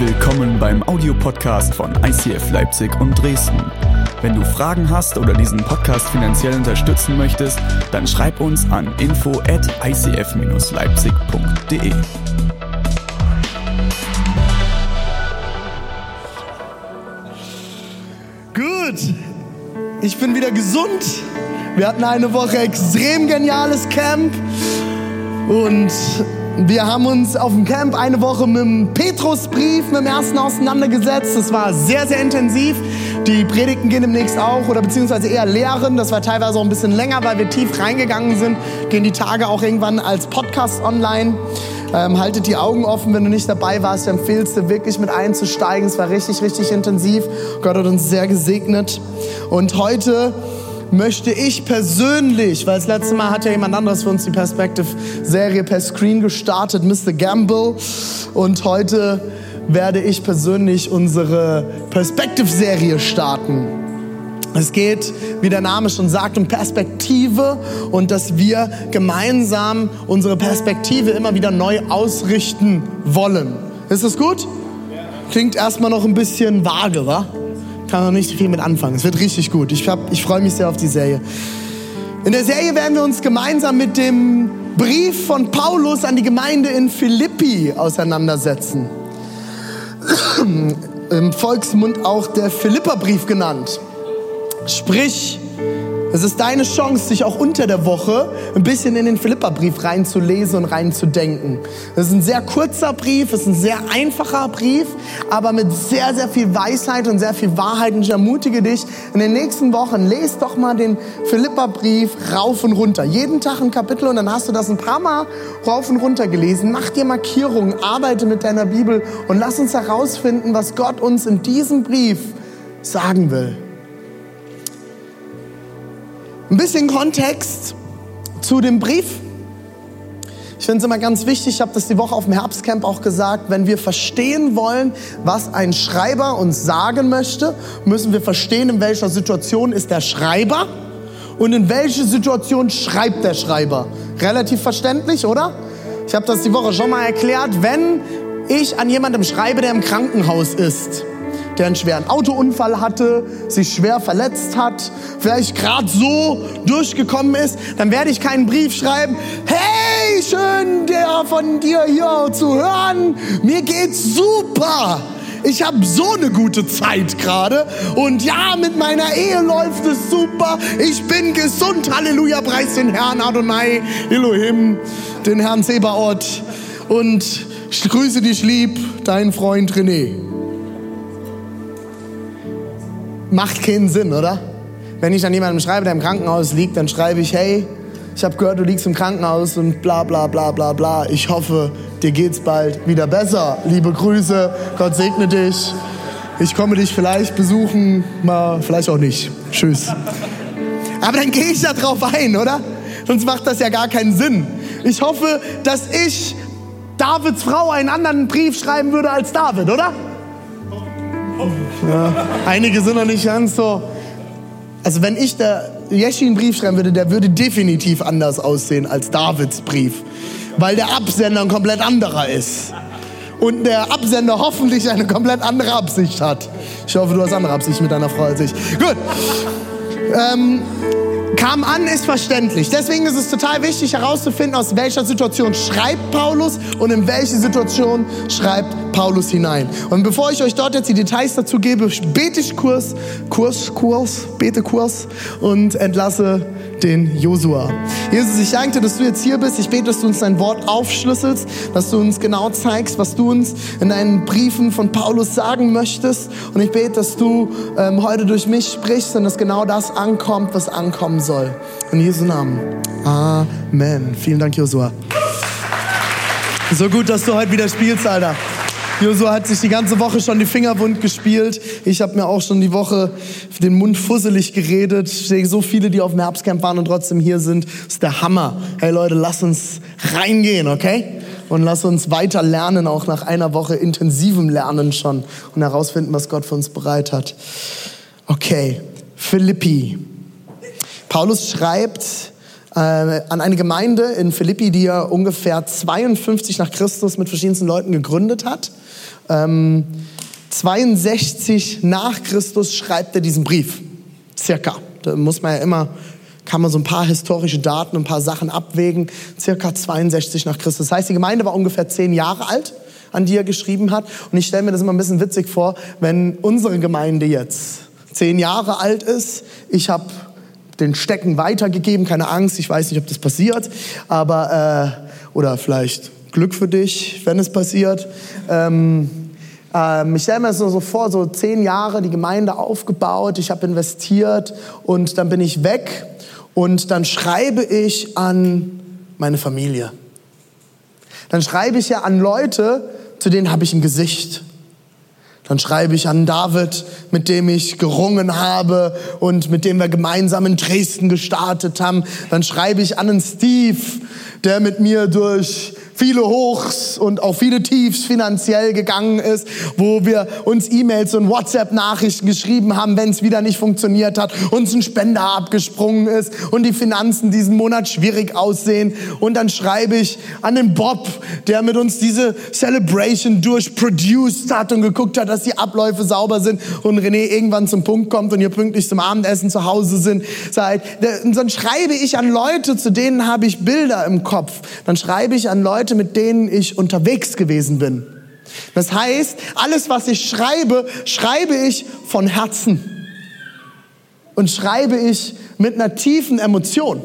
Willkommen beim Audiopodcast von ICF Leipzig und Dresden. Wenn du Fragen hast oder diesen Podcast finanziell unterstützen möchtest, dann schreib uns an info at icf-leipzig.de. Gut, ich bin wieder gesund. Wir hatten eine Woche extrem geniales Camp und wir haben uns auf dem Camp eine Woche mit dem Petrusbrief, mit dem ersten auseinandergesetzt. Das war sehr, sehr intensiv. Die Predigten gehen demnächst auch oder beziehungsweise eher Lehren. Das war teilweise auch ein bisschen länger, weil wir tief reingegangen sind. Gehen die Tage auch irgendwann als Podcast online. Ähm, haltet die Augen offen, wenn du nicht dabei warst. Ich empfehle es dir wirklich mit einzusteigen. Es war richtig, richtig intensiv. Gott hat uns sehr gesegnet. Und heute möchte ich persönlich, weil das letzte Mal hat ja jemand anderes für uns die Perspective-Serie per Screen gestartet, Mr. Gamble. Und heute werde ich persönlich unsere Perspective-Serie starten. Es geht, wie der Name schon sagt, um Perspektive und dass wir gemeinsam unsere Perspektive immer wieder neu ausrichten wollen. Ist das gut? Klingt erstmal noch ein bisschen vage, wa? Kann noch nicht viel mit anfangen. Es wird richtig gut. Ich, ich freue mich sehr auf die Serie. In der Serie werden wir uns gemeinsam mit dem Brief von Paulus an die Gemeinde in Philippi auseinandersetzen. Im Volksmund auch der Philipperbrief genannt. Sprich, es ist deine Chance, dich auch unter der Woche ein bisschen in den Philipperbrief reinzulesen und reinzudenken. Es ist ein sehr kurzer Brief, es ist ein sehr einfacher Brief, aber mit sehr, sehr viel Weisheit und sehr viel Wahrheit. Und ich ermutige dich, in den nächsten Wochen, lest doch mal den Philipperbrief rauf und runter. Jeden Tag ein Kapitel und dann hast du das ein paar Mal rauf und runter gelesen. Mach dir Markierungen, arbeite mit deiner Bibel und lass uns herausfinden, was Gott uns in diesem Brief sagen will. Ein bisschen Kontext zu dem Brief. Ich finde es immer ganz wichtig, ich habe das die Woche auf dem Herbstcamp auch gesagt, wenn wir verstehen wollen, was ein Schreiber uns sagen möchte, müssen wir verstehen, in welcher Situation ist der Schreiber und in welche Situation schreibt der Schreiber. Relativ verständlich, oder? Ich habe das die Woche schon mal erklärt, wenn ich an jemandem schreibe, der im Krankenhaus ist, der einen schweren Autounfall hatte, sich schwer verletzt hat, vielleicht gerade so durchgekommen ist, dann werde ich keinen Brief schreiben, hey, schön der von dir hier zu hören, mir geht's super. Ich habe so eine gute Zeit gerade und ja, mit meiner Ehe läuft es super. Ich bin gesund. Halleluja, preis den Herrn Adonai, Elohim, den Herrn Sebaot und ich grüße dich lieb, dein Freund René macht keinen Sinn, oder? Wenn ich an jemandem schreibe, der im Krankenhaus liegt, dann schreibe ich, hey, ich habe gehört, du liegst im Krankenhaus und bla bla bla bla bla. Ich hoffe, dir geht's bald wieder besser. Liebe Grüße, Gott segne dich. Ich komme dich vielleicht besuchen, mal vielleicht auch nicht. Tschüss. Aber dann gehe ich da drauf ein, oder? Sonst macht das ja gar keinen Sinn. Ich hoffe, dass ich Davids Frau einen anderen Brief schreiben würde als David, oder? Ja, einige sind noch nicht ganz so. Also wenn ich der Jeschi einen Brief schreiben würde, der würde definitiv anders aussehen als Davids Brief. Weil der Absender ein komplett anderer ist. Und der Absender hoffentlich eine komplett andere Absicht hat. Ich hoffe, du hast andere Absicht mit deiner Frau als ich. Gut. Ähm, kam an, ist verständlich. Deswegen ist es total wichtig herauszufinden, aus welcher Situation schreibt Paulus und in welche Situation schreibt Paulus hinein. Und bevor ich euch dort jetzt die Details dazu gebe, bete ich Kurs, Kurs, Kurs, bete Kurs und entlasse den Josua. Jesus, ich danke dir, dass du jetzt hier bist. Ich bete, dass du uns dein Wort aufschlüsselst, dass du uns genau zeigst, was du uns in deinen Briefen von Paulus sagen möchtest. Und ich bete, dass du ähm, heute durch mich sprichst und dass genau das ankommt, was ankommen soll. In Jesu Namen. Amen. Vielen Dank, Josua. So gut, dass du heute wieder spielst, Alter. Josu hat sich die ganze Woche schon die Finger wund gespielt. Ich habe mir auch schon die Woche den Mund fusselig geredet. Ich sehe so viele, die auf dem Herbstcamp waren und trotzdem hier sind. Das ist der Hammer. Hey Leute, lasst uns reingehen, okay? Und lasst uns weiter lernen, auch nach einer Woche intensivem Lernen schon und herausfinden, was Gott für uns bereit hat. Okay, Philippi. Paulus schreibt äh, an eine Gemeinde in Philippi, die er ungefähr 52 nach Christus mit verschiedensten Leuten gegründet hat. Ähm, 62 nach Christus schreibt er diesen Brief, circa. Da muss man ja immer kann man so ein paar historische Daten, ein paar Sachen abwägen, circa 62 nach Christus. Das heißt, die Gemeinde war ungefähr zehn Jahre alt, an die er geschrieben hat. Und ich stelle mir das immer ein bisschen witzig vor, wenn unsere Gemeinde jetzt zehn Jahre alt ist. Ich habe den Stecken weitergegeben, keine Angst, ich weiß nicht, ob das passiert, aber äh, oder vielleicht Glück für dich, wenn es passiert. Ähm, ähm, ich stelle mir das so vor, so zehn Jahre die Gemeinde aufgebaut, ich habe investiert und dann bin ich weg und dann schreibe ich an meine Familie. Dann schreibe ich ja an Leute, zu denen habe ich ein Gesicht. Dann schreibe ich an David, mit dem ich gerungen habe und mit dem wir gemeinsam in Dresden gestartet haben. Dann schreibe ich an einen Steve, der mit mir durch viele Hochs und auch viele Tiefs finanziell gegangen ist, wo wir uns E-Mails und WhatsApp-Nachrichten geschrieben haben, wenn es wieder nicht funktioniert hat, uns ein Spender abgesprungen ist und die Finanzen diesen Monat schwierig aussehen. Und dann schreibe ich an den Bob, der mit uns diese Celebration durchproduced hat und geguckt hat, dass die Abläufe sauber sind und René irgendwann zum Punkt kommt und ihr pünktlich zum Abendessen zu Hause sind, seid. Und dann schreibe ich an Leute, zu denen habe ich Bilder im Kopf. Dann schreibe ich an Leute, Leute, mit denen ich unterwegs gewesen bin. Das heißt, alles, was ich schreibe, schreibe ich von Herzen. Und schreibe ich mit einer tiefen Emotion,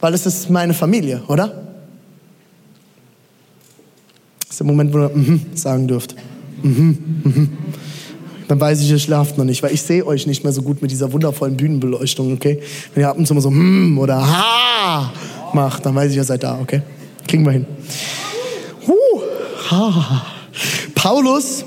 weil es ist meine Familie, oder? Das ist der Moment, wo ihr -hmm sagen dürft. Mm -hmm. Dann weiß ich, ihr schlaft noch nicht, weil ich sehe euch nicht mehr so gut mit dieser wundervollen Bühnenbeleuchtung, okay? Wenn ihr ab und zu mal so mm oder ha macht, dann weiß ich, ihr seid da, okay? Kriegen wir hin. Huh. Ha. Paulus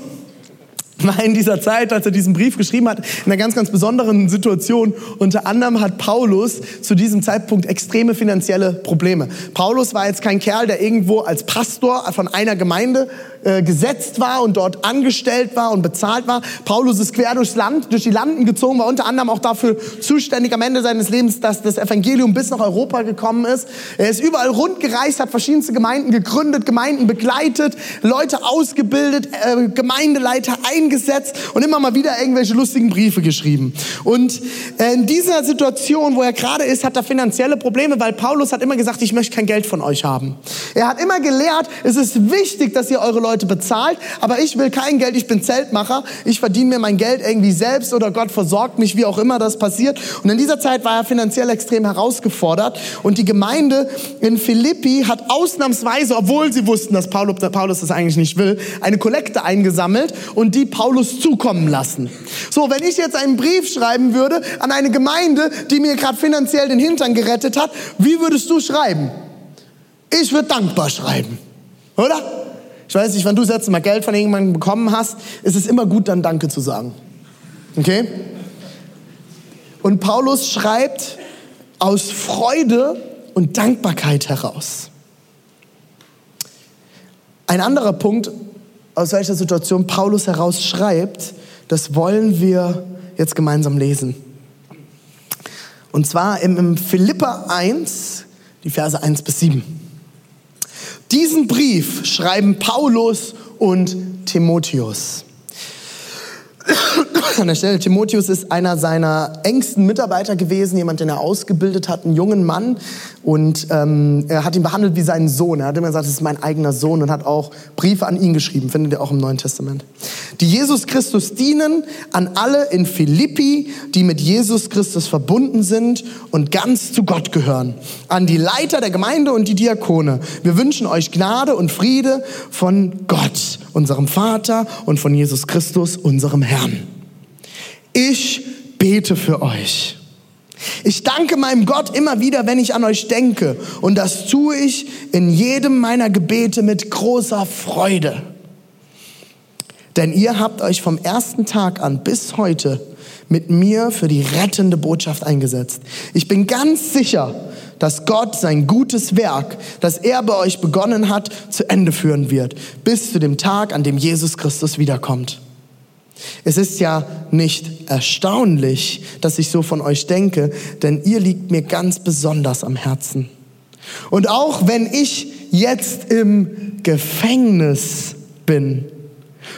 war in dieser Zeit, als er diesen Brief geschrieben hat, in einer ganz, ganz besonderen Situation. Unter anderem hat Paulus zu diesem Zeitpunkt extreme finanzielle Probleme. Paulus war jetzt kein Kerl, der irgendwo als Pastor von einer Gemeinde äh, gesetzt war und dort angestellt war und bezahlt war. Paulus ist quer durchs Land, durch die Landen gezogen, war unter anderem auch dafür zuständig am Ende seines Lebens, dass das Evangelium bis nach Europa gekommen ist. Er ist überall rund gereist, hat verschiedenste Gemeinden gegründet, Gemeinden begleitet, Leute ausgebildet, äh, Gemeindeleiter eingesetzt und immer mal wieder irgendwelche lustigen Briefe geschrieben. Und äh, in dieser Situation, wo er gerade ist, hat er finanzielle Probleme, weil Paulus hat immer gesagt, ich möchte kein Geld von euch haben. Er hat immer gelehrt, es ist wichtig, dass ihr eure Leute bezahlt, aber ich will kein Geld, ich bin Zeltmacher, ich verdiene mir mein Geld irgendwie selbst oder Gott versorgt mich, wie auch immer das passiert. Und in dieser Zeit war er finanziell extrem herausgefordert und die Gemeinde in Philippi hat ausnahmsweise, obwohl sie wussten, dass Paulus das eigentlich nicht will, eine Kollekte eingesammelt und die Paulus zukommen lassen. So, wenn ich jetzt einen Brief schreiben würde an eine Gemeinde, die mir gerade finanziell den Hintern gerettet hat, wie würdest du schreiben? Ich würde dankbar schreiben, oder? Ich weiß nicht, wann du das letzte Mal Geld von irgendjemandem bekommen hast, ist es immer gut, dann Danke zu sagen. Okay? Und Paulus schreibt aus Freude und Dankbarkeit heraus. Ein anderer Punkt, aus welcher Situation Paulus heraus schreibt, das wollen wir jetzt gemeinsam lesen. Und zwar im, im Philippa 1, die Verse 1 bis 7. Diesen Brief schreiben Paulus und Timotheus. An der Stelle, Timotheus ist einer seiner engsten Mitarbeiter gewesen, jemand, den er ausgebildet hat, einen jungen Mann. Und ähm, er hat ihn behandelt wie seinen Sohn. Er hat immer gesagt, das ist mein eigener Sohn und hat auch Briefe an ihn geschrieben, findet ihr auch im Neuen Testament. Die Jesus Christus dienen an alle in Philippi, die mit Jesus Christus verbunden sind und ganz zu Gott gehören. An die Leiter der Gemeinde und die Diakone. Wir wünschen euch Gnade und Friede von Gott, unserem Vater und von Jesus Christus, unserem Herrn. Ich bete für euch ich danke meinem Gott immer wieder, wenn ich an euch denke. Und das tue ich in jedem meiner Gebete mit großer Freude. Denn ihr habt euch vom ersten Tag an bis heute mit mir für die rettende Botschaft eingesetzt. Ich bin ganz sicher, dass Gott sein gutes Werk, das er bei euch begonnen hat, zu Ende führen wird, bis zu dem Tag, an dem Jesus Christus wiederkommt. Es ist ja nicht erstaunlich, dass ich so von euch denke, denn ihr liegt mir ganz besonders am Herzen. Und auch wenn ich jetzt im Gefängnis bin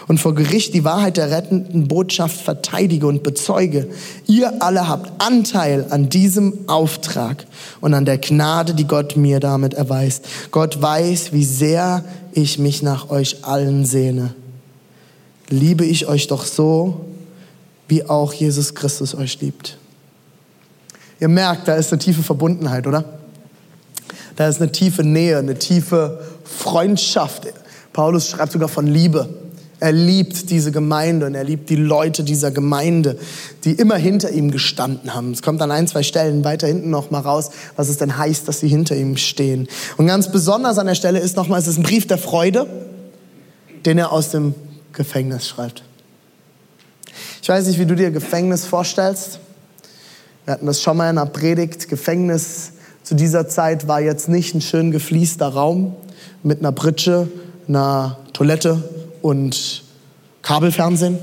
und vor Gericht die Wahrheit der rettenden Botschaft verteidige und bezeuge, ihr alle habt Anteil an diesem Auftrag und an der Gnade, die Gott mir damit erweist. Gott weiß, wie sehr ich mich nach euch allen sehne. Liebe ich euch doch so, wie auch Jesus Christus euch liebt. Ihr merkt, da ist eine tiefe Verbundenheit, oder? Da ist eine tiefe Nähe, eine tiefe Freundschaft. Paulus schreibt sogar von Liebe. Er liebt diese Gemeinde und er liebt die Leute dieser Gemeinde, die immer hinter ihm gestanden haben. Es kommt an ein, zwei Stellen weiter hinten noch mal raus, was es denn heißt, dass sie hinter ihm stehen. Und ganz besonders an der Stelle ist nochmal, es ist ein Brief der Freude, den er aus dem Gefängnis schreibt. Ich weiß nicht, wie du dir Gefängnis vorstellst. Wir hatten das schon mal in einer Predigt. Gefängnis zu dieser Zeit war jetzt nicht ein schön gefliester Raum mit einer Pritsche, einer Toilette und Kabelfernsehen.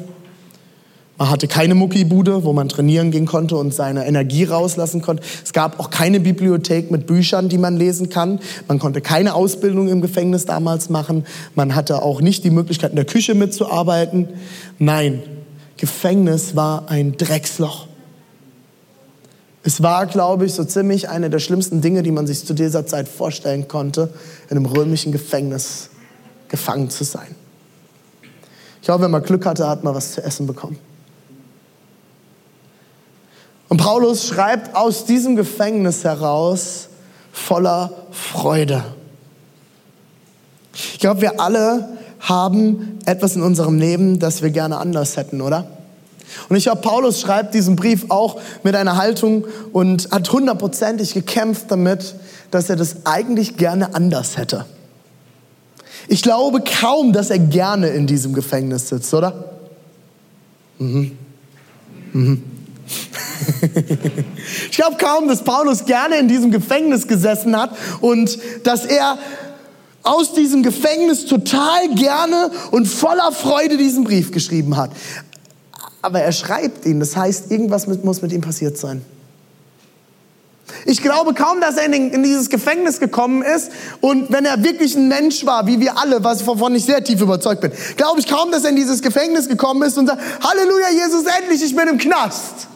Man hatte keine Muckibude, wo man trainieren gehen konnte und seine Energie rauslassen konnte. Es gab auch keine Bibliothek mit Büchern, die man lesen kann. Man konnte keine Ausbildung im Gefängnis damals machen. Man hatte auch nicht die Möglichkeit, in der Küche mitzuarbeiten. Nein, Gefängnis war ein Drecksloch. Es war, glaube ich, so ziemlich eine der schlimmsten Dinge, die man sich zu dieser Zeit vorstellen konnte, in einem römischen Gefängnis gefangen zu sein. Ich glaube, wenn man Glück hatte, hat man was zu essen bekommen. Und Paulus schreibt aus diesem Gefängnis heraus voller Freude. Ich glaube, wir alle haben etwas in unserem Leben, das wir gerne anders hätten, oder? Und ich glaube, Paulus schreibt diesen Brief auch mit einer Haltung und hat hundertprozentig gekämpft damit, dass er das eigentlich gerne anders hätte. Ich glaube kaum, dass er gerne in diesem Gefängnis sitzt, oder? Mhm. Mhm. ich glaube kaum, dass Paulus gerne in diesem Gefängnis gesessen hat und dass er aus diesem Gefängnis total gerne und voller Freude diesen Brief geschrieben hat. Aber er schreibt ihn, das heißt, irgendwas muss mit ihm passiert sein. Ich glaube kaum, dass er in, in, dieses Gefängnis gekommen ist und wenn er wirklich ein Mensch war, wie wir alle, was wovon ich sehr tief überzeugt bin, glaube ich kaum, dass er in dieses Gefängnis gekommen ist und sagt, Halleluja, Jesus, endlich, ich bin im Knast.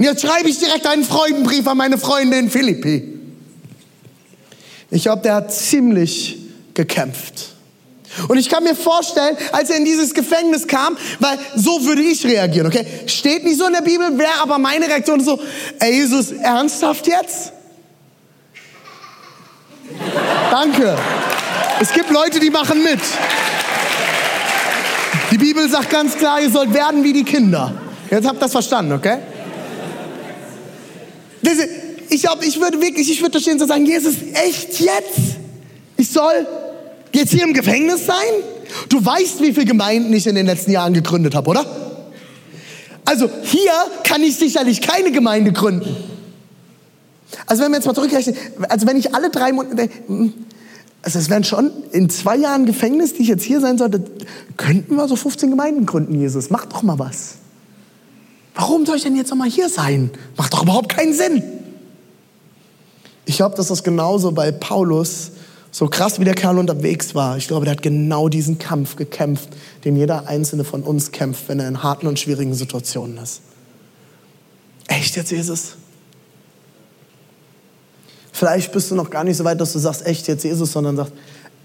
Und jetzt schreibe ich direkt einen Freudenbrief an meine Freunde in Philippi. Ich glaube, der hat ziemlich gekämpft. Und ich kann mir vorstellen, als er in dieses Gefängnis kam, weil so würde ich reagieren, okay? Steht nicht so in der Bibel, wäre aber meine Reaktion so, ey Jesus, ernsthaft jetzt? Danke. Es gibt Leute, die machen mit. Die Bibel sagt ganz klar, ihr sollt werden wie die Kinder. Jetzt habt ihr das verstanden, okay? Ich glaube, ich würde wirklich, ich würde da stehen und sagen, Jesus, echt jetzt? Ich soll jetzt hier im Gefängnis sein? Du weißt, wie viele Gemeinden ich in den letzten Jahren gegründet habe, oder? Also hier kann ich sicherlich keine Gemeinde gründen. Also wenn wir jetzt mal zurückrechnen, also wenn ich alle drei Monate, also es wären schon in zwei Jahren Gefängnis, die ich jetzt hier sein sollte, könnten wir so 15 Gemeinden gründen, Jesus. Mach doch mal was. Warum soll ich denn jetzt noch mal hier sein? Macht doch überhaupt keinen Sinn. Ich glaube, dass das genauso bei Paulus, so krass wie der Kerl unterwegs war, ich glaube, der hat genau diesen Kampf gekämpft, den jeder einzelne von uns kämpft, wenn er in harten und schwierigen Situationen ist. Echt jetzt, Jesus? Vielleicht bist du noch gar nicht so weit, dass du sagst, echt jetzt, Jesus, sondern sagst,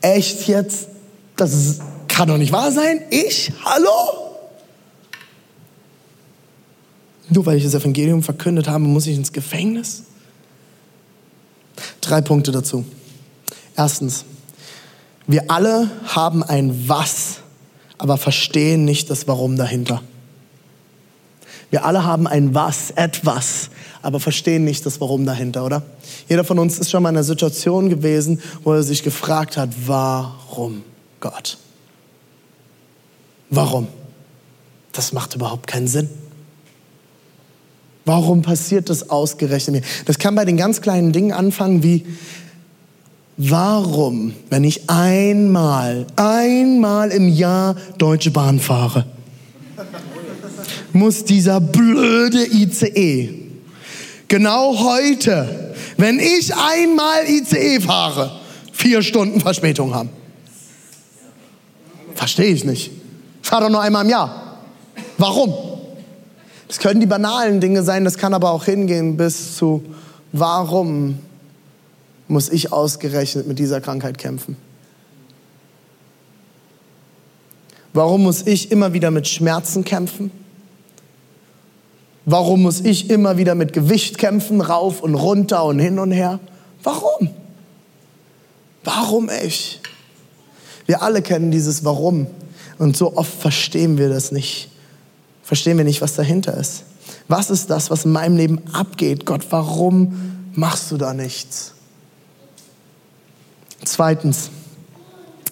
echt jetzt? Das kann doch nicht wahr sein. Ich? Hallo? Nur weil ich das Evangelium verkündet habe, muss ich ins Gefängnis? Drei Punkte dazu. Erstens, wir alle haben ein Was, aber verstehen nicht das Warum dahinter. Wir alle haben ein Was, etwas, aber verstehen nicht das Warum dahinter, oder? Jeder von uns ist schon mal in einer Situation gewesen, wo er sich gefragt hat, warum Gott? Warum? Das macht überhaupt keinen Sinn. Warum passiert das ausgerechnet mir? Das kann bei den ganz kleinen Dingen anfangen wie, warum, wenn ich einmal, einmal im Jahr Deutsche Bahn fahre? muss dieser blöde ICE genau heute, wenn ich einmal ICE fahre, vier Stunden Verspätung haben? Verstehe ich nicht. Ich fahre doch nur einmal im Jahr. Warum? Das können die banalen Dinge sein, das kann aber auch hingehen bis zu, warum muss ich ausgerechnet mit dieser Krankheit kämpfen? Warum muss ich immer wieder mit Schmerzen kämpfen? Warum muss ich immer wieder mit Gewicht kämpfen, rauf und runter und hin und her? Warum? Warum ich? Wir alle kennen dieses Warum und so oft verstehen wir das nicht. Verstehen wir nicht, was dahinter ist. Was ist das, was in meinem Leben abgeht? Gott, warum machst du da nichts? Zweitens,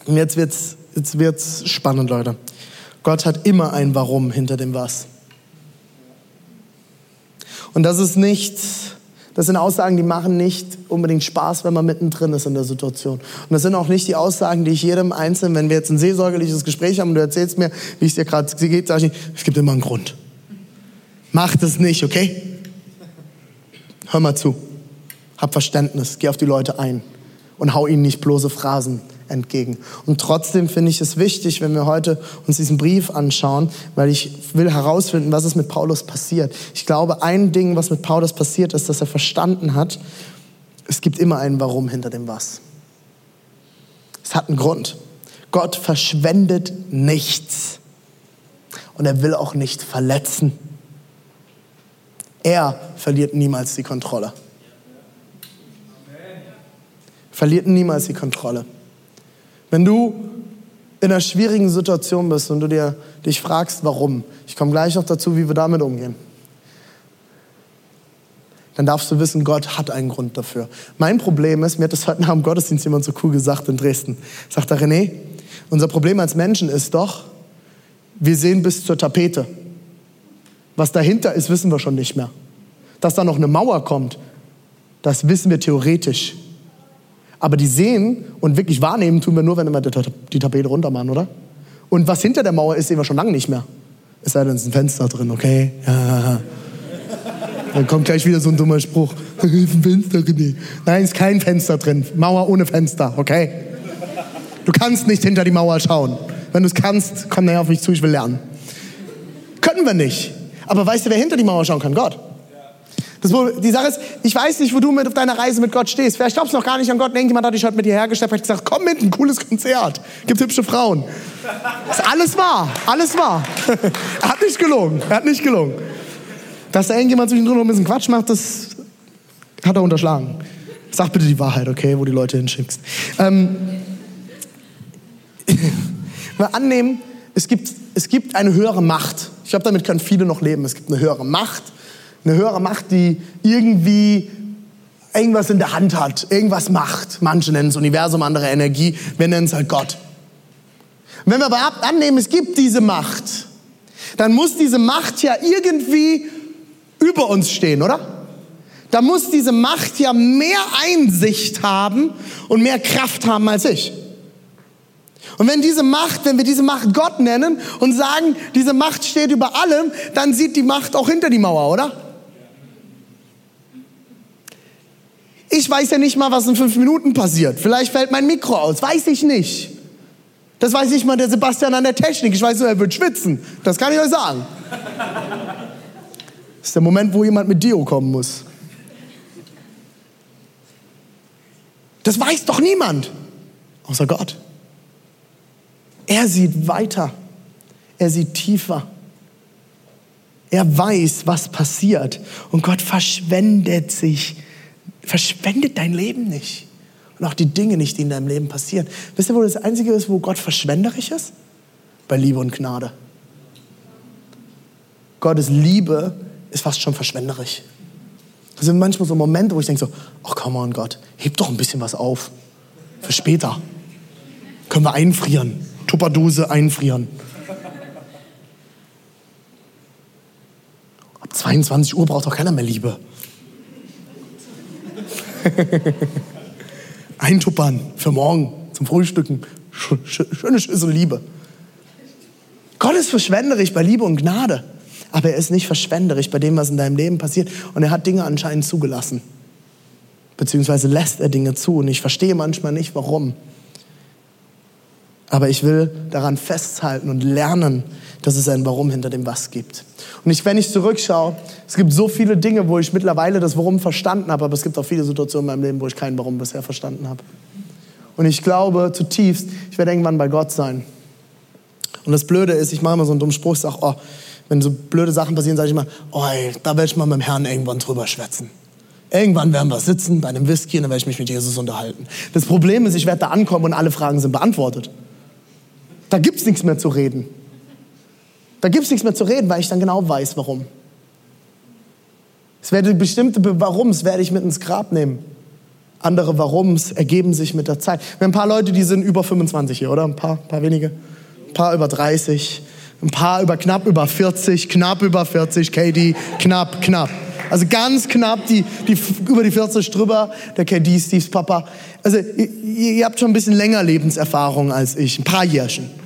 und jetzt wird's Jetzt wird's spannend, Leute. Gott hat immer ein Warum hinter dem Was. Und das ist nicht, das sind Aussagen, die machen nicht unbedingt Spaß, wenn man mittendrin ist in der Situation. Und das sind auch nicht die Aussagen, die ich jedem Einzelnen, wenn wir jetzt ein seelsorgerliches Gespräch haben und du erzählst mir, wie es dir gerade geht, sage ich, es gibt immer einen Grund. Mach das nicht, okay? Hör mal zu. Hab Verständnis. Geh auf die Leute ein. Und hau ihnen nicht bloße Phrasen entgegen. Und trotzdem finde ich es wichtig, wenn wir heute uns diesen Brief anschauen, weil ich will herausfinden, was ist mit Paulus passiert. Ich glaube, ein Ding, was mit Paulus passiert ist, dass er verstanden hat, es gibt immer ein Warum hinter dem Was. Es hat einen Grund. Gott verschwendet nichts. Und er will auch nicht verletzen. Er verliert niemals die Kontrolle. Verliert niemals die Kontrolle. Wenn du in einer schwierigen Situation bist und du dir, dich fragst, warum, ich komme gleich noch dazu, wie wir damit umgehen, dann darfst du wissen, Gott hat einen Grund dafür. Mein Problem ist, mir hat das heute nach dem Gottesdienst jemand so cool gesagt in Dresden. Sagt er, René, unser Problem als Menschen ist doch, wir sehen bis zur Tapete. Was dahinter ist, wissen wir schon nicht mehr. Dass da noch eine Mauer kommt, das wissen wir theoretisch. Aber die sehen und wirklich wahrnehmen tun wir nur, wenn wir die Tapete runter machen, oder? Und was hinter der Mauer ist, sehen wir schon lange nicht mehr. Es sei denn, es ist ein Fenster drin, okay? Ja. Dann kommt gleich wieder so ein dummer Spruch. ist ein Fenster drin. Nein, ist kein Fenster drin. Mauer ohne Fenster, okay? Du kannst nicht hinter die Mauer schauen. Wenn du es kannst, komm nachher auf mich zu, ich will lernen. Können wir nicht. Aber weißt du, wer hinter die Mauer schauen kann? Gott. Das, die Sache ist, ich weiß nicht, wo du mit auf deiner Reise mit Gott stehst. Vielleicht glaubst du noch gar nicht an Gott. Irgendjemand hat dich heute mit dir hergestellt, hat gesagt, komm mit, ein cooles Konzert. Gibt hübsche Frauen. Das ist alles wahr, alles wahr. er hat nicht gelogen, er hat nicht gelogen. Dass da irgendjemand zwischendrin noch ein bisschen Quatsch macht, das hat er unterschlagen. Sag bitte die Wahrheit, okay, wo die Leute hinschickst. Ähm, wir annehmen, es gibt, es gibt eine höhere Macht. Ich glaube, damit können viele noch leben. Es gibt eine höhere Macht eine höhere Macht, die irgendwie irgendwas in der Hand hat, irgendwas macht. Manche nennen es Universum, andere Energie, wir nennen es halt Gott. Und wenn wir aber annehmen, es gibt diese Macht, dann muss diese Macht ja irgendwie über uns stehen, oder? Da muss diese Macht ja mehr Einsicht haben und mehr Kraft haben als ich. Und wenn diese Macht, wenn wir diese Macht Gott nennen und sagen, diese Macht steht über allem, dann sieht die Macht auch hinter die Mauer, oder? Ich weiß ja nicht mal, was in fünf Minuten passiert. Vielleicht fällt mein Mikro aus, weiß ich nicht. Das weiß nicht mal der Sebastian an der Technik. Ich weiß nur, er wird schwitzen. Das kann ich euch sagen. Das ist der Moment, wo jemand mit Dio kommen muss. Das weiß doch niemand, außer Gott. Er sieht weiter. Er sieht tiefer. Er weiß, was passiert. Und Gott verschwendet sich Verschwendet dein Leben nicht. Und auch die Dinge nicht, die in deinem Leben passieren. Wisst ihr, wo das Einzige ist, wo Gott verschwenderisch ist? Bei Liebe und Gnade. Gottes Liebe ist fast schon verschwenderisch. Das sind manchmal so Momente, wo ich denke so, ach come on Gott, heb doch ein bisschen was auf. Für später. Können wir einfrieren. Tupperdose einfrieren. Ab 22 Uhr braucht doch keiner mehr Liebe. Eintuppern für morgen zum Frühstücken. Schöne Schüssel Liebe. Gott ist verschwenderisch bei Liebe und Gnade. Aber er ist nicht verschwenderisch bei dem, was in deinem Leben passiert. Und er hat Dinge anscheinend zugelassen. Beziehungsweise lässt er Dinge zu. Und ich verstehe manchmal nicht, warum. Aber ich will daran festhalten und lernen, dass es ein Warum hinter dem Was gibt. Und ich, wenn ich zurückschaue, es gibt so viele Dinge, wo ich mittlerweile das Warum verstanden habe, aber es gibt auch viele Situationen in meinem Leben, wo ich kein Warum bisher verstanden habe. Und ich glaube zutiefst, ich werde irgendwann bei Gott sein. Und das Blöde ist, ich mache immer so einen dummen Spruch, ich sage, oh, wenn so blöde Sachen passieren, sage ich immer, oh, ey, da werde ich mal mit dem Herrn irgendwann drüber schwätzen. Irgendwann werden wir sitzen bei einem Whisky und dann werde ich mich mit Jesus unterhalten. Das Problem ist, ich werde da ankommen und alle Fragen sind beantwortet. Da gibt es nichts mehr zu reden. Da gibt es nichts mehr zu reden, weil ich dann genau weiß, warum. Es werde bestimmte Warums werde ich mit ins Grab nehmen. Andere Warums ergeben sich mit der Zeit. Wir haben ein paar Leute, die sind über 25 hier, oder? Ein paar, paar wenige. Ein paar über 30. Ein paar über knapp über 40, knapp über 40, KD, knapp, knapp. Also ganz knapp die, die, über die 40 drüber, der KD, Steves Papa. Also ihr, ihr habt schon ein bisschen länger Lebenserfahrung als ich, ein paar Jährchen.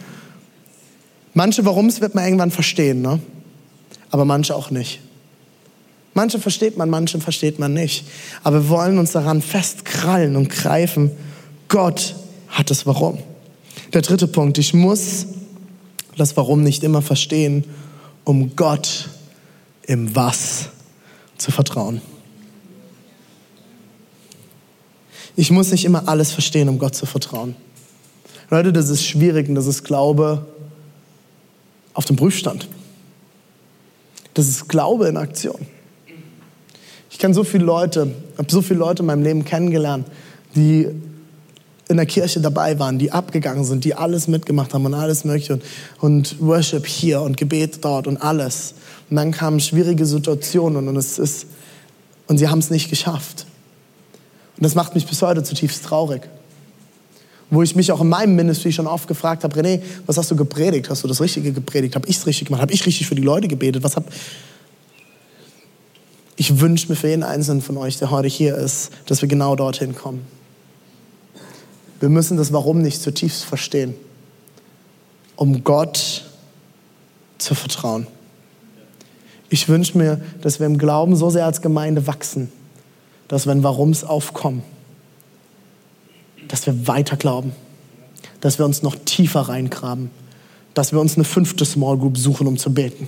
Manche Warums wird man irgendwann verstehen, ne? aber manche auch nicht. Manche versteht man, manche versteht man nicht. Aber wir wollen uns daran festkrallen und greifen. Gott hat das Warum. Der dritte Punkt, ich muss das Warum nicht immer verstehen, um Gott im Was zu vertrauen. Ich muss nicht immer alles verstehen, um Gott zu vertrauen. Leute, das ist schwierig und das ist Glaube auf dem Prüfstand. Das ist Glaube in Aktion. Ich kenne so viele Leute, habe so viele Leute in meinem Leben kennengelernt, die in der Kirche dabei waren, die abgegangen sind, die alles mitgemacht haben und alles mögliche und, und Worship hier und Gebet dort und alles. Und dann kamen schwierige Situationen und, es ist, und sie haben es nicht geschafft. Und das macht mich bis heute zutiefst traurig. Wo ich mich auch in meinem Ministry schon oft gefragt habe, René, was hast du gepredigt? Hast du das Richtige gepredigt? Habe ich es richtig gemacht? Habe ich richtig für die Leute gebetet? Was hab, ich wünsche mir für jeden Einzelnen von euch, der heute hier ist, dass wir genau dorthin kommen. Wir müssen das Warum nicht zutiefst verstehen, um Gott zu vertrauen. Ich wünsche mir, dass wir im Glauben so sehr als Gemeinde wachsen, dass wenn Warums aufkommen, wir weiter glauben, dass wir uns noch tiefer reingraben, dass wir uns eine fünfte Small Group suchen, um zu beten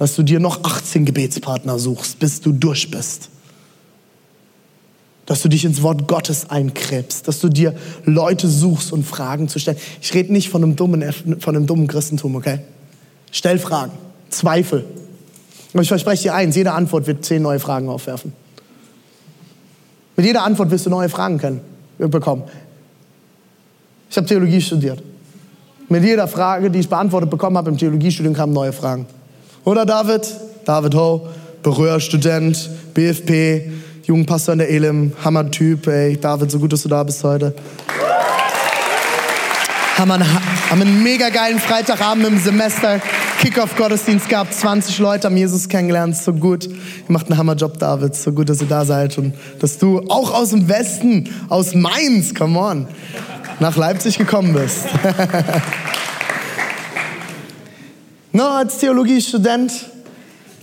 dass du dir noch 18 Gebetspartner suchst, bis du durch bist. Dass du dich ins Wort Gottes einkrebst, dass du dir Leute suchst und Fragen zu stellen. Ich rede nicht von einem dummen, von einem dummen Christentum, okay? Stell Fragen, Zweifel. Und ich verspreche dir eins, jede Antwort wird zehn neue Fragen aufwerfen. Mit jeder Antwort wirst du neue Fragen können, bekommen. Ich habe Theologie studiert. Mit jeder Frage, die ich beantwortet bekommen habe im Theologiestudium, kamen neue Fragen. Oder David? David Ho, Berührstudent, BFP, Jugendpastor in der Elim, Hammer-Typ, ey. David, so gut, dass du da bist heute. Haben einen, haben einen mega geilen Freitagabend im Semester Kickoff-Gottesdienst gehabt. 20 Leute haben Jesus kennengelernt. So gut. Ihr macht einen Hammerjob, David. So gut, dass ihr da seid und dass du auch aus dem Westen, aus Mainz, come on, nach Leipzig gekommen bist. No, als Theologiestudent,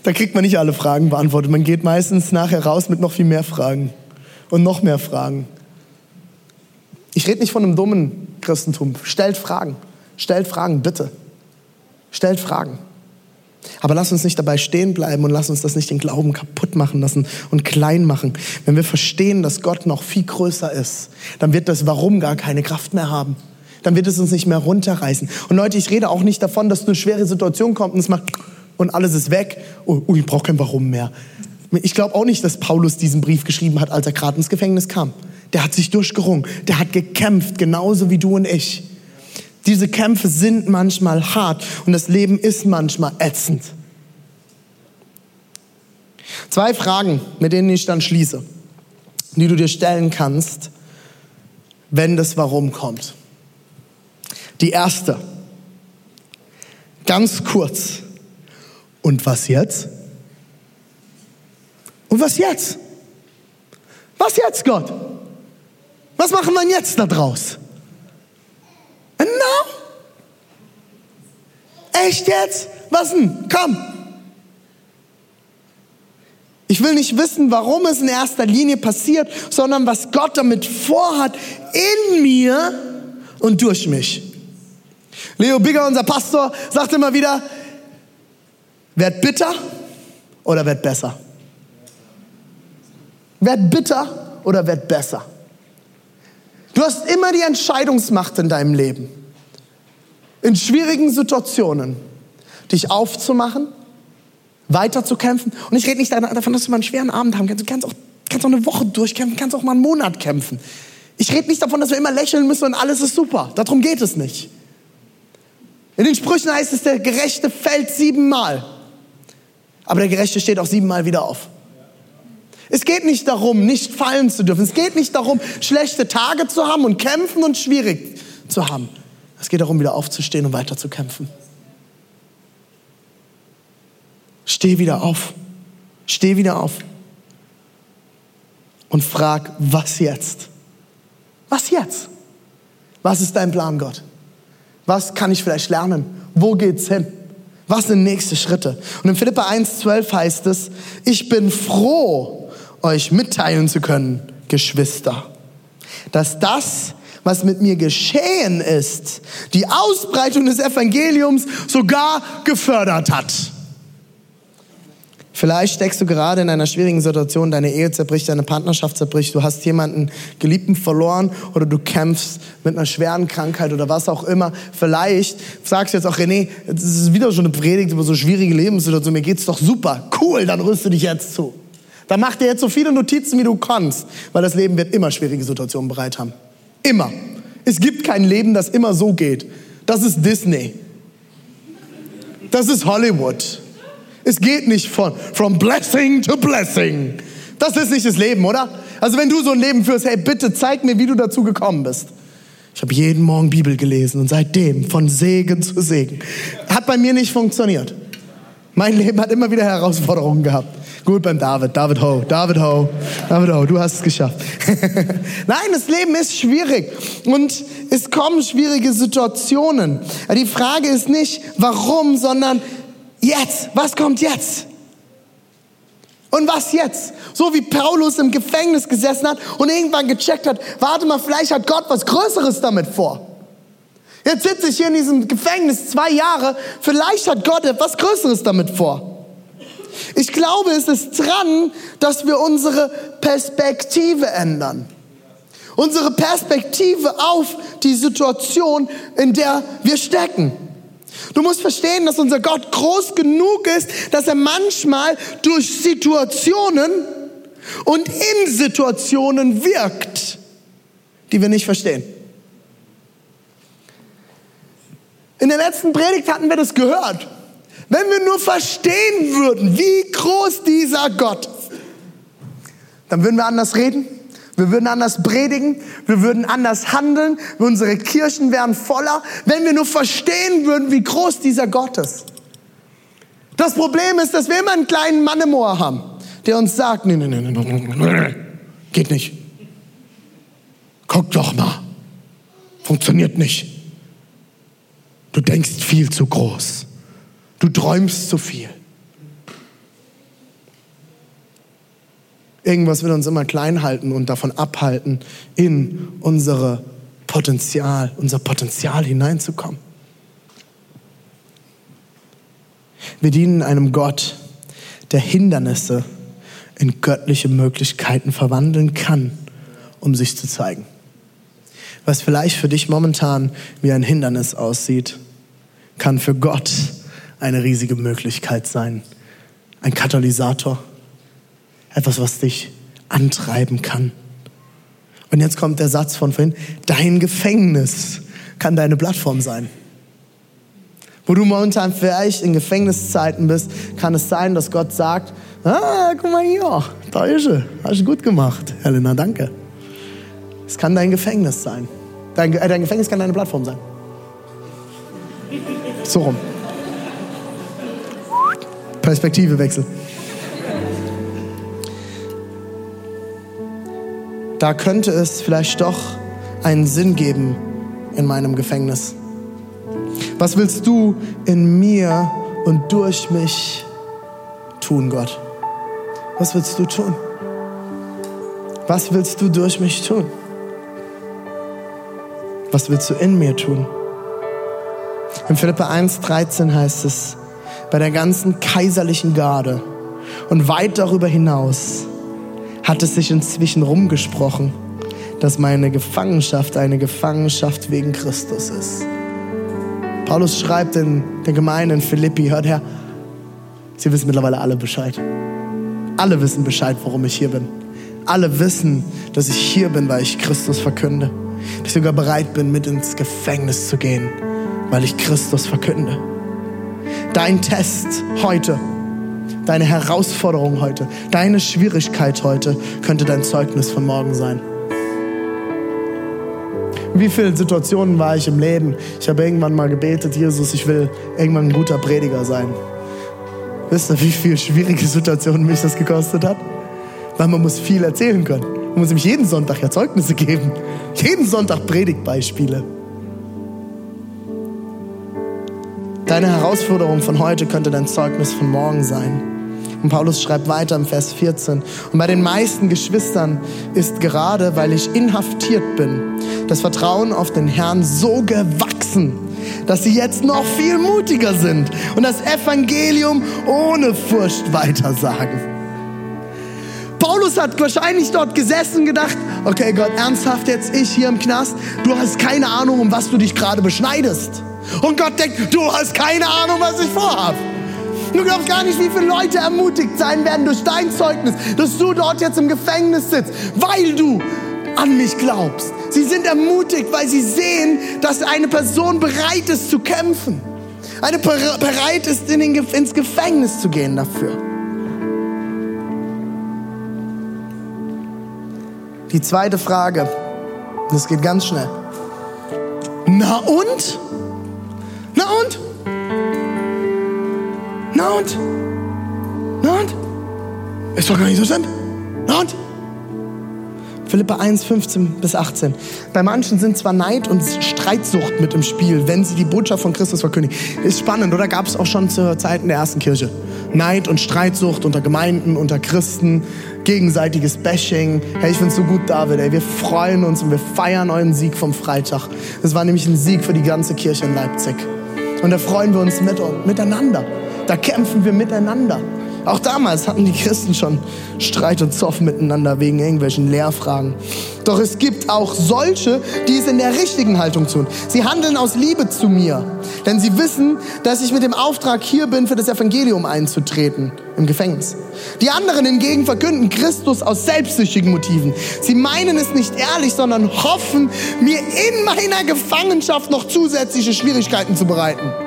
da kriegt man nicht alle Fragen beantwortet. Man geht meistens nachher raus mit noch viel mehr Fragen und noch mehr Fragen. Ich rede nicht von einem dummen Christentum. Stellt Fragen. Stellt Fragen, bitte. Stellt Fragen. Aber lass uns nicht dabei stehen bleiben und lass uns das nicht den Glauben kaputt machen lassen und klein machen. Wenn wir verstehen, dass Gott noch viel größer ist, dann wird das Warum gar keine Kraft mehr haben dann wird es uns nicht mehr runterreißen. Und Leute, ich rede auch nicht davon, dass eine schwere Situation kommt und es macht und alles ist weg. Oh, oh ich brauche kein Warum mehr. Ich glaube auch nicht, dass Paulus diesen Brief geschrieben hat, als er gerade ins Gefängnis kam. Der hat sich durchgerungen, der hat gekämpft, genauso wie du und ich. Diese Kämpfe sind manchmal hart und das Leben ist manchmal ätzend. Zwei Fragen, mit denen ich dann schließe, die du dir stellen kannst, wenn das Warum kommt. Die erste. Ganz kurz. Und was jetzt? Und was jetzt? Was jetzt, Gott? Was machen wir jetzt da draus? No? Echt jetzt? Was denn? Komm, Ich will nicht wissen, warum es in erster Linie passiert, sondern was Gott damit vorhat in mir und durch mich. Leo Bigger, unser Pastor, sagt immer wieder, werd bitter oder werd besser. Werd bitter oder werd besser. Du hast immer die Entscheidungsmacht in deinem Leben. In schwierigen Situationen, dich aufzumachen, weiterzukämpfen. Und ich rede nicht davon, dass du mal einen schweren Abend haben kannst. Du kannst auch, kannst auch eine Woche durchkämpfen, kannst auch mal einen Monat kämpfen. Ich rede nicht davon, dass wir immer lächeln müssen und alles ist super. Darum geht es nicht. In den Sprüchen heißt es, der Gerechte fällt siebenmal. Aber der Gerechte steht auch siebenmal wieder auf. Es geht nicht darum, nicht fallen zu dürfen. Es geht nicht darum, schlechte Tage zu haben und kämpfen und schwierig zu haben. Es geht darum, wieder aufzustehen und weiter zu kämpfen. Steh wieder auf. Steh wieder auf. Und frag, was jetzt? Was jetzt? Was ist dein Plan, Gott? Was kann ich vielleicht lernen? Wo geht's hin? Was sind nächste Schritte? Und in Philippa 1,12 heißt es, ich bin froh, euch mitteilen zu können, Geschwister, dass das, was mit mir geschehen ist, die Ausbreitung des Evangeliums sogar gefördert hat. Vielleicht steckst du gerade in einer schwierigen Situation, deine Ehe zerbricht, deine Partnerschaft zerbricht, du hast jemanden Geliebten verloren oder du kämpfst mit einer schweren Krankheit oder was auch immer. Vielleicht sagst du jetzt auch, René, das ist wieder schon eine Predigt über so schwierige Lebenssituationen, mir geht's doch super. Cool, dann rüste dich jetzt zu. Dann mach dir jetzt so viele Notizen, wie du kannst, weil das Leben wird immer schwierige Situationen bereit haben. Immer. Es gibt kein Leben, das immer so geht. Das ist Disney. Das ist Hollywood. Es geht nicht von from blessing to blessing. Das ist nicht das Leben, oder? Also wenn du so ein Leben führst, hey, bitte zeig mir, wie du dazu gekommen bist. Ich habe jeden Morgen Bibel gelesen und seitdem von Segen zu Segen. Hat bei mir nicht funktioniert. Mein Leben hat immer wieder Herausforderungen gehabt. Gut beim David, David Ho, David Ho, David Ho, du hast es geschafft. Nein, das Leben ist schwierig und es kommen schwierige Situationen. Die Frage ist nicht, warum, sondern Jetzt, was kommt jetzt? Und was jetzt? So wie Paulus im Gefängnis gesessen hat und irgendwann gecheckt hat, warte mal, vielleicht hat Gott was Größeres damit vor. Jetzt sitze ich hier in diesem Gefängnis zwei Jahre, vielleicht hat Gott etwas Größeres damit vor. Ich glaube, es ist dran, dass wir unsere Perspektive ändern. Unsere Perspektive auf die Situation, in der wir stecken. Du musst verstehen, dass unser Gott groß genug ist, dass er manchmal durch Situationen und in Situationen wirkt, die wir nicht verstehen. In der letzten Predigt hatten wir das gehört. Wenn wir nur verstehen würden, wie groß dieser Gott ist, dann würden wir anders reden, wir würden anders predigen, wir würden anders handeln, unsere Kirchen wären voller, wenn wir nur verstehen würden, wie groß dieser Gott ist. Das Problem ist, dass wir immer einen kleinen Mann im Ohr haben, der uns sagt, nee, nee, nee, nee, nee, geht nicht. Guck doch mal. Funktioniert nicht. Du denkst viel zu groß. Du träumst zu viel. Irgendwas will uns immer klein halten und davon abhalten, in unsere Potenzial, unser Potenzial hineinzukommen. Wir dienen einem Gott, der Hindernisse in göttliche Möglichkeiten verwandeln kann, um sich zu zeigen. Was vielleicht für dich momentan wie ein Hindernis aussieht, kann für Gott eine riesige Möglichkeit sein. Ein Katalysator etwas, was dich antreiben kann. Und jetzt kommt der Satz von vorhin, dein Gefängnis kann deine Plattform sein. Wo du momentan vielleicht in Gefängniszeiten bist, kann es sein, dass Gott sagt, ah, guck mal hier, da ist sie, hast du gut gemacht, Helena, danke. Es kann dein Gefängnis sein. Dein, äh, dein Gefängnis kann deine Plattform sein. So rum. Perspektive wechseln. da könnte es vielleicht doch einen Sinn geben in meinem Gefängnis. Was willst du in mir und durch mich tun, Gott? Was willst du tun? Was willst du durch mich tun? Was willst du in mir tun? In Philippa 1,13 heißt es, bei der ganzen kaiserlichen Garde und weit darüber hinaus hat es sich inzwischen rumgesprochen, dass meine Gefangenschaft eine Gefangenschaft wegen Christus ist. Paulus schreibt in der Gemeinde in Philippi, hört her, sie wissen mittlerweile alle Bescheid. Alle wissen Bescheid, warum ich hier bin. Alle wissen, dass ich hier bin, weil ich Christus verkünde. Dass ich sogar bereit bin, mit ins Gefängnis zu gehen, weil ich Christus verkünde. Dein Test heute, deine Herausforderung heute, deine Schwierigkeit heute könnte dein Zeugnis von morgen sein. Wie viele Situationen war ich im Leben? Ich habe irgendwann mal gebetet, Jesus, ich will irgendwann ein guter Prediger sein. Wisst ihr, wie viele schwierige Situationen mich das gekostet hat? Weil man muss viel erzählen können. Man muss nämlich jeden Sonntag ja Zeugnisse geben. Jeden Sonntag Predigtbeispiele. Deine Herausforderung von heute könnte dein Zeugnis von morgen sein. Und Paulus schreibt weiter im Vers 14. Und bei den meisten Geschwistern ist gerade, weil ich inhaftiert bin, das Vertrauen auf den Herrn so gewachsen, dass sie jetzt noch viel mutiger sind und das Evangelium ohne Furcht weitersagen. Paulus hat wahrscheinlich dort gesessen und gedacht, okay Gott, ernsthaft jetzt ich hier im Knast, du hast keine Ahnung, um was du dich gerade beschneidest. Und Gott denkt, du hast keine Ahnung, was ich vorhab. Du glaubst gar nicht, wie viele Leute ermutigt sein werden durch dein Zeugnis, dass du dort jetzt im Gefängnis sitzt, weil du an mich glaubst. Sie sind ermutigt, weil sie sehen, dass eine Person bereit ist zu kämpfen. Eine bereit ist, in den, ins Gefängnis zu gehen dafür. Die zweite Frage, das geht ganz schnell. Na und? Na und? Na und? Na und? Ist doch gar nicht so schlimm. Na und? Philippa 1, 15 bis 18. Bei manchen sind zwar Neid und Streitsucht mit im Spiel, wenn sie die Botschaft von Christus verkündigen. Ist spannend, oder? Gab es auch schon zur Zeit in der ersten Kirche. Neid und Streitsucht unter Gemeinden, unter Christen, gegenseitiges Bashing. Hey, ich find's so gut, David. Ey, wir freuen uns und wir feiern euren Sieg vom Freitag. Das war nämlich ein Sieg für die ganze Kirche in Leipzig. Und da freuen wir uns mit, miteinander. Da kämpfen wir miteinander. Auch damals hatten die Christen schon Streit und Zoff miteinander wegen irgendwelchen Lehrfragen. Doch es gibt auch solche, die es in der richtigen Haltung tun. Sie handeln aus Liebe zu mir, denn sie wissen, dass ich mit dem Auftrag hier bin, für das Evangelium einzutreten im Gefängnis. Die anderen hingegen verkünden Christus aus selbstsüchtigen Motiven. Sie meinen es nicht ehrlich, sondern hoffen, mir in meiner Gefangenschaft noch zusätzliche Schwierigkeiten zu bereiten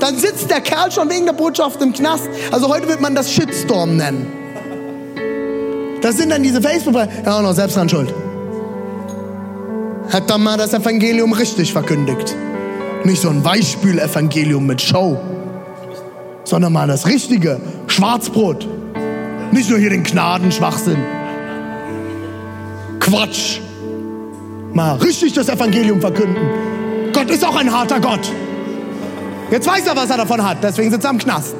dann sitzt der Kerl schon wegen der Botschaft im Knast. Also heute wird man das Shitstorm nennen. Das sind dann diese facebook ja auch noch selbst dran schuld. Hat dann mal das Evangelium richtig verkündigt. Nicht so ein Weichspül-Evangelium mit Show, sondern mal das richtige Schwarzbrot. Nicht nur hier den Gnadenschwachsinn. Quatsch. Mal richtig das Evangelium verkünden. Gott ist auch ein harter Gott. Jetzt weiß er, was er davon hat, deswegen sitzt er am Knast.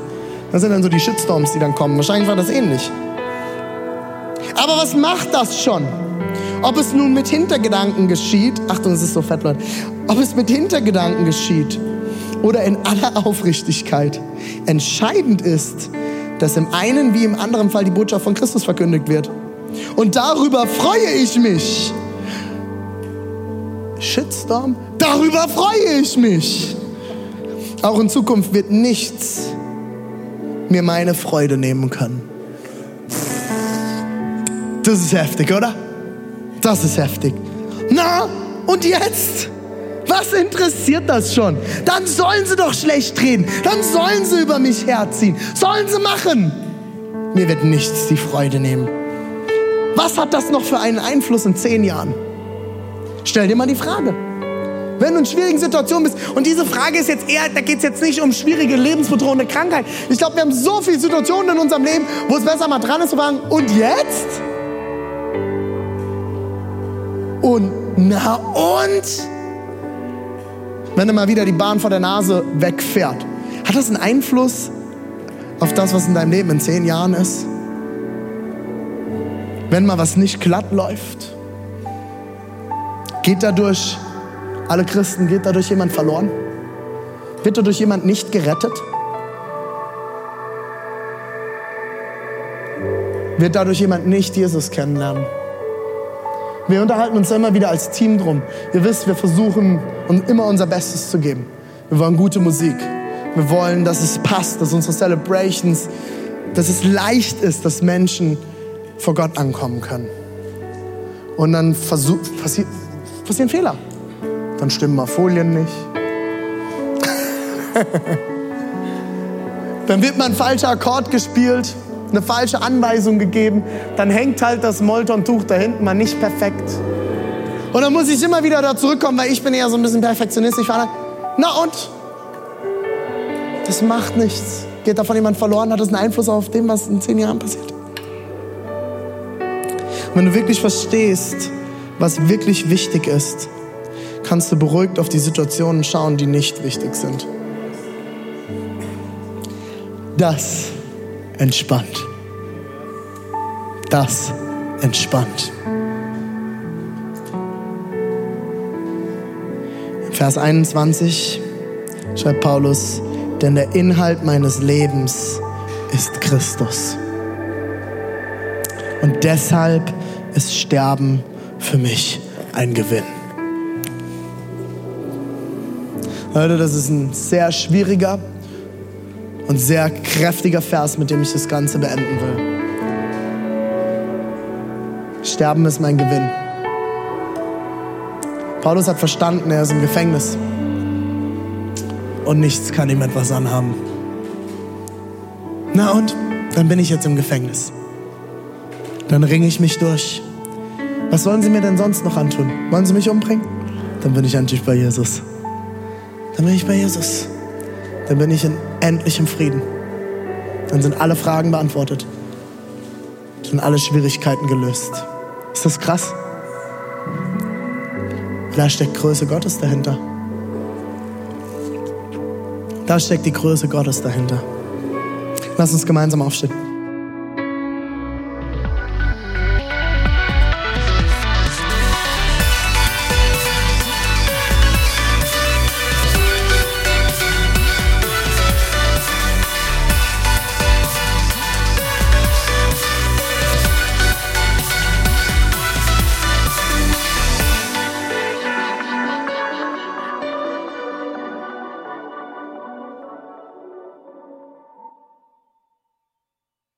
Das sind dann so die Shitstorms, die dann kommen. Wahrscheinlich war das ähnlich. Aber was macht das schon? Ob es nun mit Hintergedanken geschieht, Achtung, es ist so fett, Leute, ob es mit Hintergedanken geschieht oder in aller Aufrichtigkeit. Entscheidend ist, dass im einen wie im anderen Fall die Botschaft von Christus verkündigt wird. Und darüber freue ich mich. Shitstorm, darüber freue ich mich. Auch in Zukunft wird nichts mir meine Freude nehmen können. Das ist heftig, oder? Das ist heftig. Na, und jetzt? Was interessiert das schon? Dann sollen sie doch schlecht reden. Dann sollen sie über mich herziehen. Sollen sie machen. Mir wird nichts die Freude nehmen. Was hat das noch für einen Einfluss in zehn Jahren? Stell dir mal die Frage wenn du in schwierigen Situationen bist. Und diese Frage ist jetzt eher, da geht es jetzt nicht um schwierige, lebensbedrohende Krankheit. Ich glaube, wir haben so viele Situationen in unserem Leben, wo es besser mal dran ist zu fragen, und jetzt? Und na und? Wenn du mal wieder die Bahn vor der Nase wegfährt, hat das einen Einfluss auf das, was in deinem Leben in zehn Jahren ist? wenn mal was nicht glatt läuft? Geht dadurch, alle Christen, geht dadurch jemand verloren? Wird dadurch jemand nicht gerettet? Wird dadurch jemand nicht Jesus kennenlernen? Wir unterhalten uns immer wieder als Team drum. Ihr wisst, wir versuchen immer unser Bestes zu geben. Wir wollen gute Musik. Wir wollen, dass es passt, dass unsere Celebrations, dass es leicht ist, dass Menschen vor Gott ankommen können. Und dann passi passieren Fehler. Dann stimmen mal Folien nicht. dann wird mal ein falscher Akkord gespielt, eine falsche Anweisung gegeben. Dann hängt halt das Molton-Tuch da hinten mal nicht perfekt. Und dann muss ich immer wieder da zurückkommen, weil ich bin eher so ein bisschen perfektionistisch. Na und? Das macht nichts. Geht davon jemand verloren? Hat das einen Einfluss auf dem, was in zehn Jahren passiert? Und wenn du wirklich verstehst, was wirklich wichtig ist, kannst du beruhigt auf die Situationen schauen, die nicht wichtig sind. Das entspannt. Das entspannt. Vers 21 schreibt Paulus, denn der Inhalt meines Lebens ist Christus. Und deshalb ist Sterben für mich ein Gewinn. Leute, das ist ein sehr schwieriger und sehr kräftiger Vers, mit dem ich das Ganze beenden will. Sterben ist mein Gewinn. Paulus hat verstanden, er ist im Gefängnis und nichts kann ihm etwas anhaben. Na und? Dann bin ich jetzt im Gefängnis. Dann ringe ich mich durch. Was sollen sie mir denn sonst noch antun? Wollen sie mich umbringen? Dann bin ich endlich bei Jesus. Dann bin ich bei Jesus. Dann bin ich in endlichem Frieden. Dann sind alle Fragen beantwortet. Dann sind alle Schwierigkeiten gelöst. Ist das krass? Da steckt Größe Gottes dahinter. Da steckt die Größe Gottes dahinter. Lass uns gemeinsam aufstehen.